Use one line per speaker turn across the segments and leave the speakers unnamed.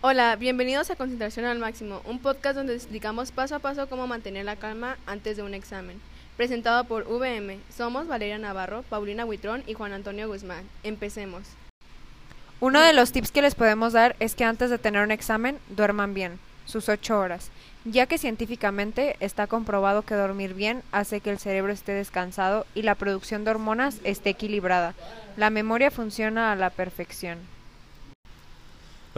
Hola, bienvenidos a Concentración al Máximo, un podcast donde explicamos paso a paso cómo mantener la calma antes de un examen. Presentado por VM. Somos Valeria Navarro, Paulina Huitrón y Juan Antonio Guzmán. Empecemos.
Uno de los tips que les podemos dar es que antes de tener un examen duerman bien, sus ocho horas, ya que científicamente está comprobado que dormir bien hace que el cerebro esté descansado y la producción de hormonas esté equilibrada. La memoria funciona a la perfección.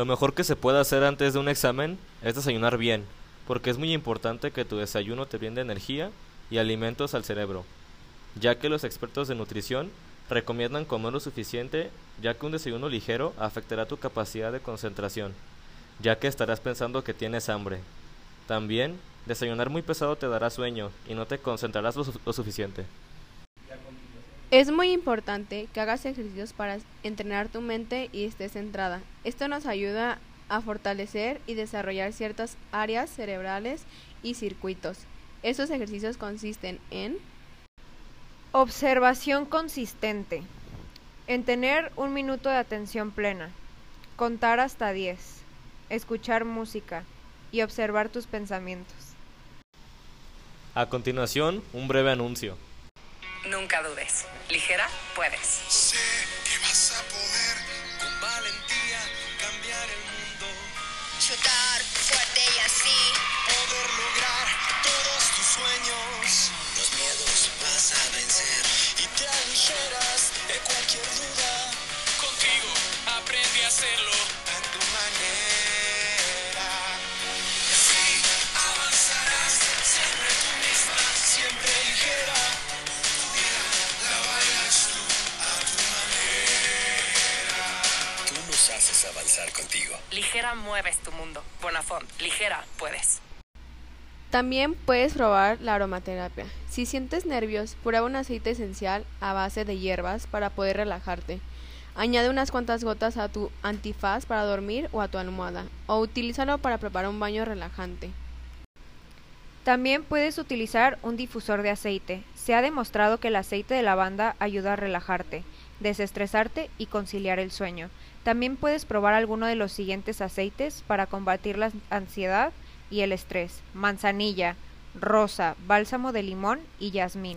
Lo mejor que se puede hacer antes de un examen es desayunar bien, porque es muy importante que tu desayuno te brinde energía y alimentos al cerebro, ya que los expertos de nutrición recomiendan comer lo suficiente, ya que un desayuno ligero afectará tu capacidad de concentración, ya que estarás pensando que tienes hambre. También, desayunar muy pesado te dará sueño y no te concentrarás lo, suficiente.
Es muy importante que hagas ejercicios para entrenar tu mente y estés centrada. Esto nos ayuda a fortalecer y desarrollar ciertas áreas cerebrales y circuitos. Estos ejercicios consisten en
Observación consistente. En tener un minuto de atención plena. Contar hasta 10. Escuchar música. Y observar tus pensamientos.
A continuación, un breve anuncio.
Nunca dudes. Ligera, puedes.
Sé que vas a poder con valentía hacerlo a tu manera. Y así avanzarás siempre tú misma, siempre ligera. Tu vida la bailas tú a tu manera. Tú nos haces avanzar contigo.
Ligera mueves tu mundo. Bonafont. Ligera, puedes.
También puedes probar la aromaterapia. Si sientes nervios, prueba un aceite esencial a base de hierbas para poder relajarte. Añade unas cuantas gotas a tu antifaz para dormir o a tu almohada, o utilízalo para preparar un baño relajante.
También puedes utilizar un difusor de aceite. Se ha demostrado que el aceite de lavanda ayuda a relajarte, desestresarte y conciliar el sueño. También puedes probar alguno de los siguientes aceites para combatir la ansiedad y el estrés. Manzanilla, rosa, bálsamo de limón y jazmín.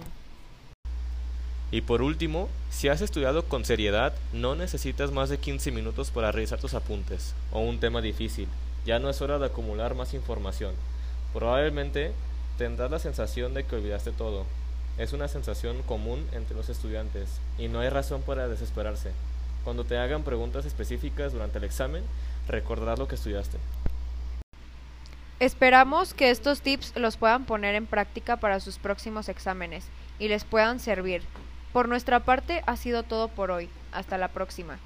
Y por último, si has estudiado con seriedad, no necesitas más de 15 minutos para revisar tus apuntes o un tema difícil. Ya no es hora de acumular más información. Probablemente tendrás la sensación de que olvidaste todo. Es una sensación común entre los estudiantes y no hay razón para desesperarse. Cuando te hagan preguntas específicas durante el examen, recordarás lo que estudiaste.
Esperamos que estos tips los puedan poner en práctica para sus próximos exámenes y les puedan servir. Por nuestra parte ha sido todo por hoy. Hasta la próxima.